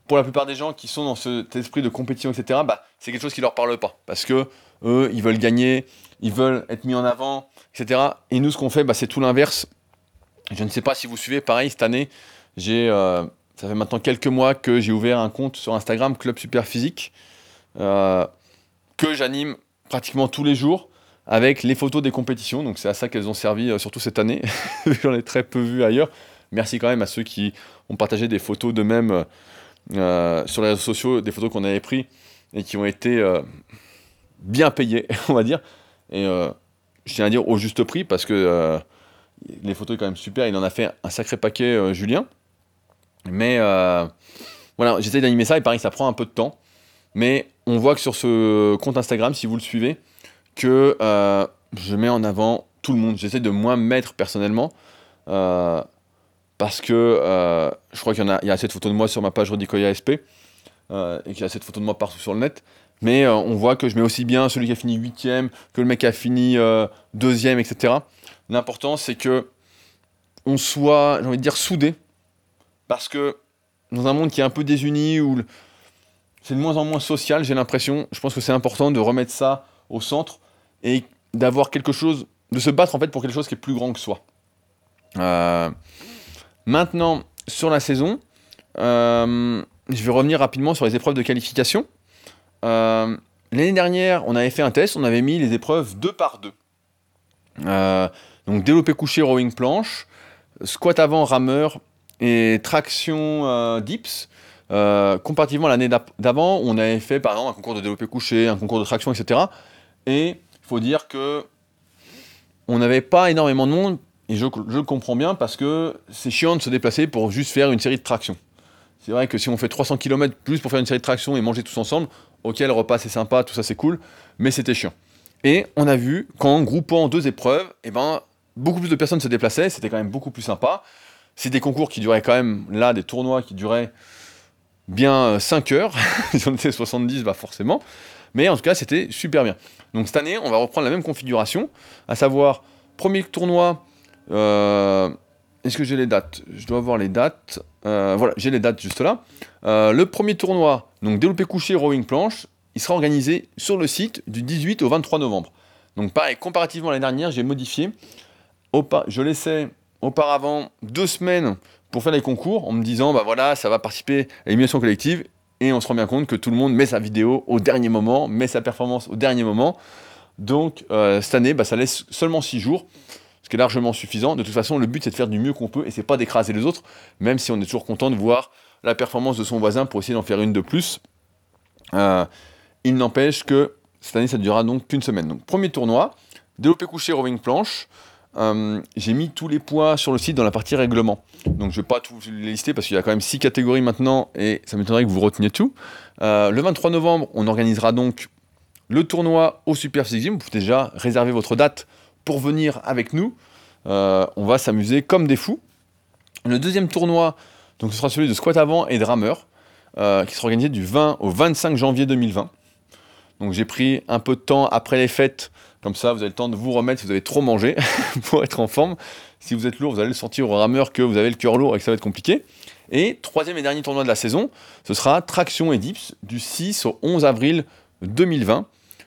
pour la plupart des gens qui sont dans cet esprit de compétition, etc., bah, c'est quelque chose qui leur parle pas. Parce que eux, ils veulent gagner, ils veulent être mis en avant, etc. Et nous, ce qu'on fait, bah, c'est tout l'inverse. Je ne sais pas si vous suivez, pareil, cette année, j'ai, euh, ça fait maintenant quelques mois que j'ai ouvert un compte sur Instagram, Club Super Physique, euh, que j'anime pratiquement tous les jours avec les photos des compétitions. Donc c'est à ça qu'elles ont servi, surtout cette année. J'en ai très peu vu ailleurs. Merci quand même à ceux qui ont partagé des photos d'eux-mêmes euh, sur les réseaux sociaux, des photos qu'on avait prises et qui ont été euh, bien payées, on va dire. Et euh, je tiens à dire au juste prix parce que les photos sont quand même super. Il en a fait un sacré paquet, Julien. Mais voilà, j'essaie d'animer ça. Il paraît que ça prend un peu de temps. Mais on voit que sur ce compte Instagram, si vous le suivez, que je mets en avant tout le monde. J'essaie de moi mettre personnellement parce que euh, je crois qu'il y, a, il y a assez de moi sur ma page Rodicoya SP euh, et qu'il y a assez de photos de moi partout sur le net. Mais euh, on voit que je mets aussi bien celui qui a fini 8 que le mec qui a fini 2 etc. L'important, c'est que on soit, j'ai envie de dire, soudés. Parce que dans un monde qui est un peu désuni, où c'est de moins en moins social, j'ai l'impression, je pense que c'est important de remettre ça au centre et d'avoir quelque chose, de se battre en fait pour quelque chose qui est plus grand que soi. Maintenant, sur la saison, euh, je vais revenir rapidement sur les épreuves de qualification. Euh, l'année dernière, on avait fait un test, on avait mis les épreuves deux par deux. Euh, donc développé couché, rowing planche, squat avant rameur et traction dips. comparativement à l'année d'avant, on avait fait par exemple un concours de développé couché, un concours de traction, etc. Et il faut dire que on n'avait pas énormément de monde, et je, le comprends bien parce que c'est chiant de se déplacer pour juste faire une série de tractions. C'est vrai que si on fait 300 km plus pour faire une série de tractions et manger tous ensemble, ok, le repas c'est sympa, tout ça c'est cool, mais c'était chiant. Et on a vu qu'en groupant deux épreuves, eh ben, beaucoup plus de personnes se déplaçaient, c'était quand même beaucoup plus sympa. C'est des concours qui duraient quand même, là, des tournois qui duraient bien 5 heures. si on était 70, bah forcément. Mais en tout cas, c'était super bien. Donc cette année, on va reprendre la même configuration, à savoir, premier tournoi, euh, est-ce que j'ai les dates? Je dois avoir les dates. Euh, voilà, j'ai les dates juste là. Euh, le premier tournoi, donc développé couché rowing planche, il sera organisé sur le site du 18 au 23 novembre. Donc pareil, comparativement à l'année dernière, j'ai modifié. Je laissais auparavant deux semaines pour faire les concours en me disant, bah voilà, ça va participer à l'émulation collective et on se rend bien compte que tout le monde met sa vidéo au dernier moment, met sa performance au dernier moment. Donc euh, cette année, bah, ça laisse seulement 6 jours, ce qui est largement suffisant. De toute façon, le but c'est de faire du mieux qu'on peut et c'est pas d'écraser les autres, même si on est toujours content de voir la performance de son voisin pour essayer d'en faire une de plus. Euh, il n'empêche que cette année, ça ne durera donc qu'une semaine. Donc premier tournoi, développé couché, rowing planche. Euh, j'ai mis tous les poids sur le site dans la partie règlement. Donc je ne vais pas tout les lister parce qu'il y a quand même 6 catégories maintenant et ça m'étonnerait que vous reteniez tout. Euh, le 23 novembre, on organisera donc le tournoi au Super Physique. Vous pouvez déjà réserver votre date pour venir avec nous. Euh, on va s'amuser comme des fous. Le deuxième tournoi, donc ce sera celui de squat avant et de rameur, qui sera organisé du 20 au 25 janvier 2020. Donc j'ai pris un peu de temps après les fêtes comme ça, vous avez le temps de vous remettre si vous avez trop mangé pour être en forme. Si vous êtes lourd, vous allez le sentir au rameur que vous avez le cœur lourd et que ça va être compliqué. Et troisième et dernier tournoi de la saison, ce sera Traction et Dips du 6 au 11 avril 2020.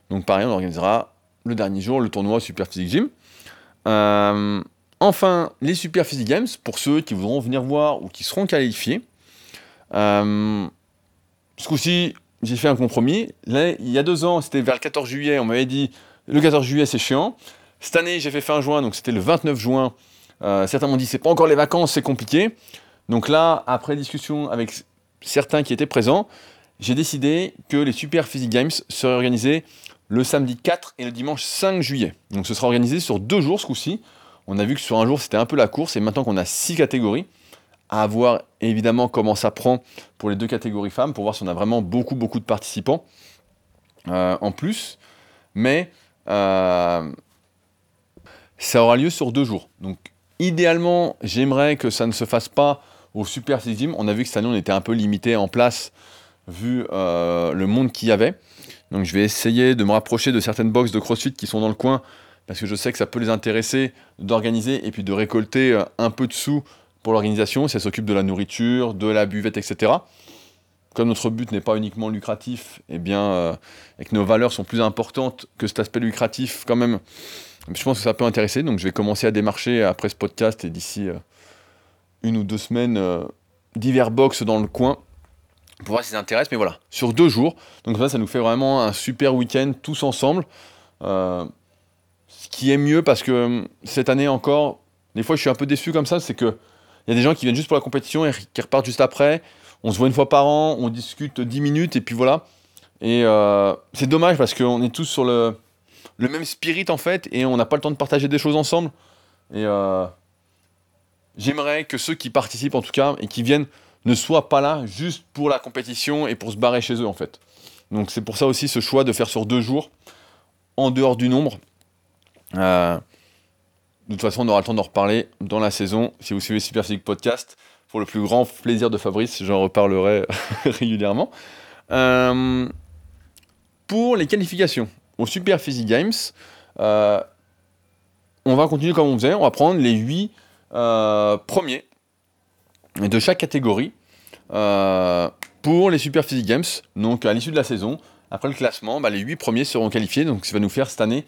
Donc pareil, on organisera le dernier jour le tournoi Super Physique Gym. Euh, enfin, les Super Physique Games, pour ceux qui voudront venir voir ou qui seront qualifiés. Euh, ce coup-ci, j'ai fait un compromis. Là, il y a deux ans, c'était vers le 14 juillet, on m'avait dit le 14 juillet, c'est chiant. Cette année, j'ai fait fin juin, donc c'était le 29 juin. Euh, certains m'ont dit c'est pas encore les vacances, c'est compliqué. Donc là, après discussion avec certains qui étaient présents, j'ai décidé que les Super Physique Games seraient organisés le samedi 4 et le dimanche 5 juillet. Donc ce sera organisé sur deux jours ce coup-ci. On a vu que sur un jour c'était un peu la course et maintenant qu'on a six catégories, à voir évidemment comment ça prend pour les deux catégories femmes pour voir si on a vraiment beaucoup beaucoup de participants euh, en plus. Mais euh, ça aura lieu sur deux jours. Donc idéalement, j'aimerais que ça ne se fasse pas au Super Gym. On a vu que cette année, on était un peu limité en place vu euh, le monde qu'il y avait. Donc je vais essayer de me rapprocher de certaines boxes de CrossFit qui sont dans le coin parce que je sais que ça peut les intéresser d'organiser et puis de récolter euh, un peu de sous pour l'organisation. Si elle s'occupe de la nourriture, de la buvette, etc comme notre but n'est pas uniquement lucratif, et eh bien, euh, et que nos valeurs sont plus importantes que cet aspect lucratif quand même, je pense que ça peut intéresser. Donc je vais commencer à démarcher après ce podcast et d'ici euh, une ou deux semaines, divers box dans le coin pour voir si ça intéresse. Mais voilà, sur deux jours. Donc ça, ça nous fait vraiment un super week-end tous ensemble. ce qui est mieux parce que cette année encore, des fois je suis un peu déçu comme ça, c'est que il y a des gens qui viennent juste pour la compétition et qui repartent juste après on se voit une fois par an, on discute 10 minutes et puis voilà. Et euh, c'est dommage parce qu'on est tous sur le, le même spirit en fait et on n'a pas le temps de partager des choses ensemble. Et euh, j'aimerais que ceux qui participent en tout cas et qui viennent ne soient pas là juste pour la compétition et pour se barrer chez eux en fait. Donc c'est pour ça aussi ce choix de faire sur deux jours en dehors du nombre. Euh, de toute façon, on aura le temps d'en reparler dans la saison si vous suivez Super Physique Podcast pour le plus grand plaisir de Fabrice, j'en reparlerai régulièrement. Euh, pour les qualifications au Super Physique Games, euh, on va continuer comme on faisait, on va prendre les 8 euh, premiers de chaque catégorie pour les Super Physique Games. Donc à l'issue de la saison, après le classement, bah, les 8 premiers seront qualifiés, donc ça va nous faire cette année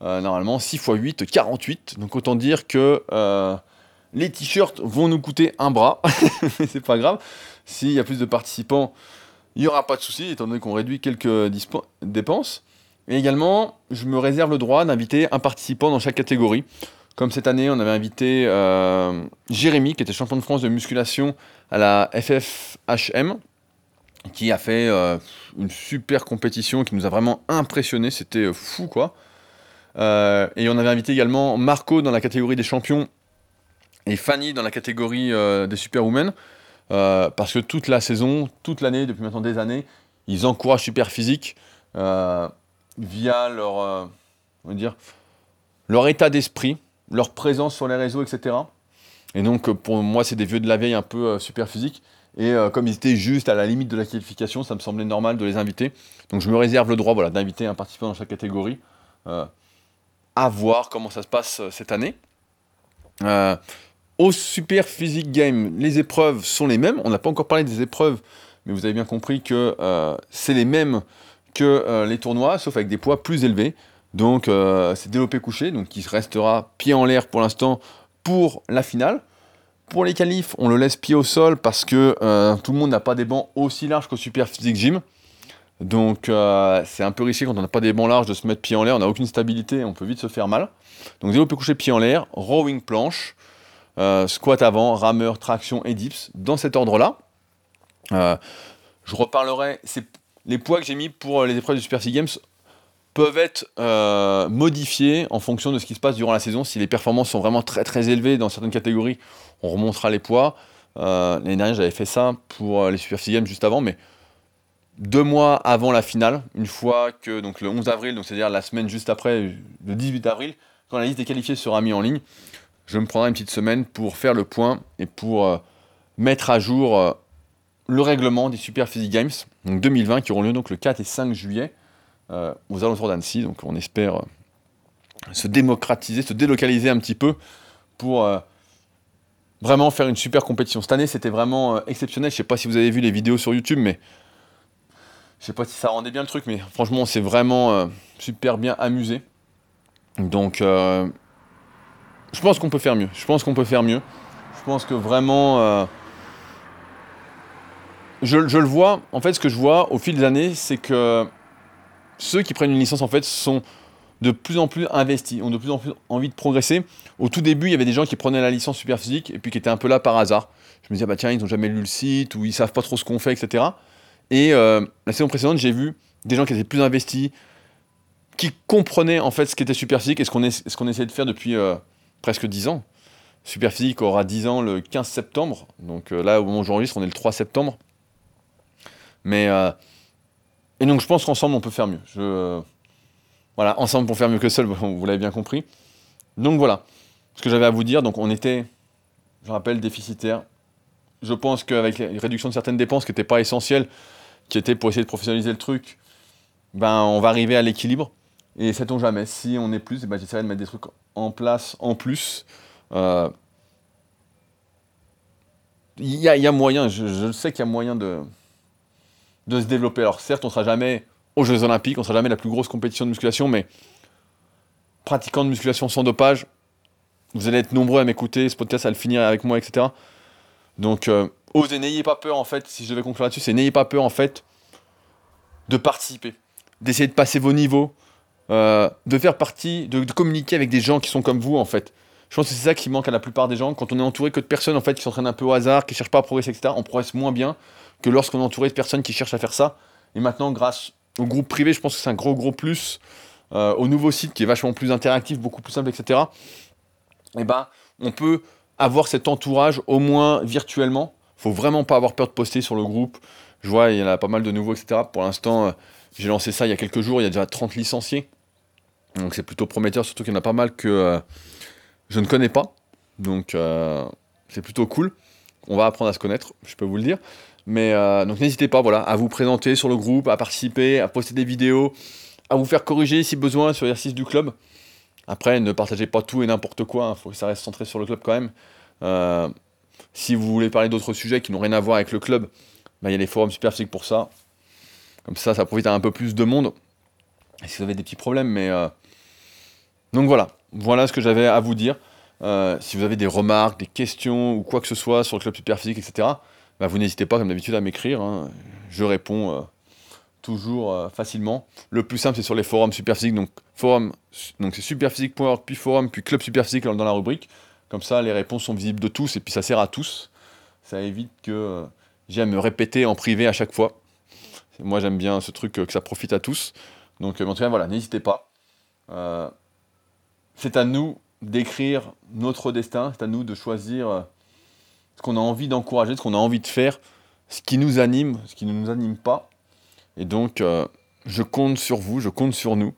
normalement 6 x 8, 48. Donc autant dire que les t-shirts vont nous coûter un bras, c'est pas grave. S'il y a plus de participants, il n'y aura pas de souci, étant donné qu'on réduit quelques dépenses. Et également, je me réserve le droit d'inviter un participant dans chaque catégorie. Comme cette année, on avait invité euh, Jérémy, qui était champion de France de musculation à la FFHM, qui a fait euh, une super compétition qui nous a vraiment impressionné. C'était euh, fou, quoi. et on avait invité également Marco dans la catégorie des champions et Fanny dans la catégorie des superwomen. parce que toute la saison, toute l'année, depuis maintenant des années, ils encouragent super physique via leur état d'esprit leur présence sur les réseaux, etc. Et donc, euh, pour moi, c'est des vieux de la vieille un peu euh, super physiques. Et euh, comme ils étaient juste à la limite de la qualification, ça me semblait normal de les inviter. Donc, je me réserve le droit voilà, d'inviter un participant dans chaque catégorie. à voir comment ça se passe cette année. au Super Physique Game, les épreuves sont les mêmes. On n'a pas encore parlé des épreuves, mais vous avez bien compris que c'est les mêmes que les tournois, sauf avec des poids plus élevés. Donc euh, c'est développé couché, donc il restera pied en l'air pour l'instant pour la finale. Pour les qualifs, on le laisse pied au sol parce que euh, tout le monde n'a pas des bancs aussi larges qu'au Super Physique Gym. Donc euh, c'est un peu risqué quand on n'a pas des bancs larges de se mettre pied en l'air, on n'a aucune stabilité, on peut vite se faire mal. Donc développé couché pied en l'air, rowing planche, squat avant, rameur, traction et dips, dans cet ordre-là. je reparlerai, les poids que j'ai mis pour les épreuves du Super Physique Games peuvent être euh, modifiés en fonction de ce qui se passe durant la saison. Si les performances sont vraiment très très élevées dans certaines catégories, on remontera les poids. Euh, L'année dernière, j'avais fait ça pour euh, les Super Games juste avant, mais deux mois avant la finale, une fois que donc le 11 avril, c'est-à-dire la semaine juste après, le 18 avril, quand la liste des qualifiés sera mise en ligne, je me prendrai une petite semaine pour faire le point et pour euh, mettre à jour le règlement des Super Physique Games donc 2020 qui auront lieu donc le 4 et 5 juillet. Euh, aux alentours d'Annecy. Donc on espère euh, se démocratiser, se délocaliser un petit peu pour euh, vraiment faire une super compétition. Cette année, c'était vraiment exceptionnel. Je sais pas si vous avez vu les vidéos sur YouTube, mais je sais pas si ça rendait bien le truc, mais franchement, on s'est vraiment super bien amusé. Donc, je pense qu'on peut faire mieux. Je pense qu'on peut faire mieux. Je pense que vraiment. Je, le vois, en fait, ce que je vois au fil des années, c'est que ceux qui prennent une licence en fait sont de plus en plus investis, ont de plus en plus envie de progresser. Au tout début, il y avait des gens qui prenaient la licence super physique et puis qui étaient un peu là par hasard. Je me disais, bah tiens, ils n'ont jamais lu le site ou ils savent pas trop ce qu'on fait, etc. Et euh, la saison précédente, j'ai vu des gens qui étaient plus investis, qui comprenaient en fait ce qu'était super physique et ce qu'on essayait de faire depuis euh, presque 10 ans. Super physique aura 10 ans le 15 septembre, donc euh, là, au moment où j'enregistre, on est le 3 septembre. Mais et donc je pense qu'ensemble on peut faire mieux. Je, voilà, ensemble pour faire mieux que seul, vous l'avez bien compris. Donc voilà, ce que j'avais à vous dire. Donc on était, je rappelle, déficitaire. Je pense qu'avec la réduction de certaines dépenses qui n'étaient pas essentielles, qui étaient pour essayer de professionnaliser le truc, ben on va arriver à l'équilibre. Et sait-on jamais, si on est plus, eh ben, j'essaierai de mettre des trucs en place en plus. Euh, il y, a, moyen, je, je sais qu'il y a moyen de, de se développer. Alors certes, on ne sera jamais aux Jeux Olympiques, on ne sera jamais la plus grosse compétition de musculation, mais pratiquant de musculation sans dopage, vous allez être nombreux à m'écouter, ce podcast à le finir avec moi, etc. Donc euh, osez, n'ayez pas peur en fait, si je devais conclure là-dessus, c'est n'ayez pas peur en fait de participer, d'essayer de passer vos niveaux, euh, de faire partie, de, communiquer avec des gens qui sont comme vous en fait. Je pense que c'est ça qui manque à la plupart des gens. Quand on est entouré que de personnes en fait qui s'entraînent un peu au hasard, qui cherchent pas à progresser, etc., on progresse moins bien que lorsqu'on est entouré de personnes qui cherchent à faire ça. Et maintenant, grâce au groupe privé, je pense que c'est un gros, gros plus. Euh, au nouveau site qui est vachement plus interactif, beaucoup plus simple, etc. Et eh ben, on peut avoir cet entourage au moins virtuellement. Faut vraiment pas avoir peur de poster sur le groupe. Je vois, il y en a pas mal de nouveaux, etc. Pour l'instant, euh, j'ai lancé ça il y a quelques jours, il y a déjà 30 licenciés. Donc c'est plutôt prometteur, surtout qu'il y en a pas mal que euh, je ne connais pas. Donc c'est plutôt cool. On va apprendre à se connaître, je peux vous le dire. Mais euh, donc n'hésitez pas à vous présenter sur le groupe, à participer, à poster des vidéos, à vous faire corriger si besoin sur l'exercice du club. Après, ne partagez pas tout et n'importe quoi, il hein, faut que ça reste centré sur le club quand même. Euh, si vous voulez parler d'autres sujets qui n'ont rien à voir avec le club, bah, il y a les forums super pour ça. Comme ça, ça profite à un peu plus de monde. Et si vous avez des petits problèmes, mais. Euh, donc voilà, voilà ce que j'avais à vous dire. si vous avez des remarques, des questions ou quoi que ce soit sur le club super physique, etc., bah, vous n'hésitez pas, comme d'habitude, à m'écrire. Hein. Je réponds euh, toujours euh, facilement. Le plus simple, c'est sur les forums Superphysique. Donc, forum, donc c'est superphysique.org, puis forum, puis club Superphysique dans la rubrique. Comme ça, les réponses sont visibles de tous et puis ça sert à tous. Ça évite que euh, j'aime me répéter en privé à chaque fois. Moi, j'aime bien ce truc que ça profite à tous. Donc, en tout cas, voilà, n'hésitez pas. c'est à nous d'écrire notre destin, c'est à nous de choisir ce qu'on a envie d'encourager, ce qu'on a envie de faire, ce qui nous anime, ce qui ne nous anime pas. Et donc, euh, je compte sur vous, je compte sur nous.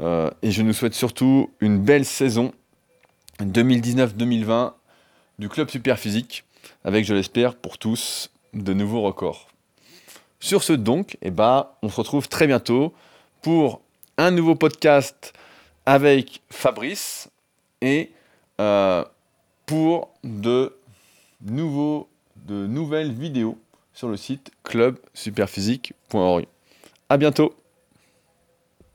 Euh, et je nous souhaite surtout une belle saison 2019-2020 du Club Super Physique, avec, je l'espère, pour tous, de nouveaux records. Sur ce donc, eh ben, on se retrouve très bientôt pour un nouveau podcast avec Fabrice et euh, pour de nouveaux, de nouvelles vidéos sur le site clubsuperphysique.org. À bientôt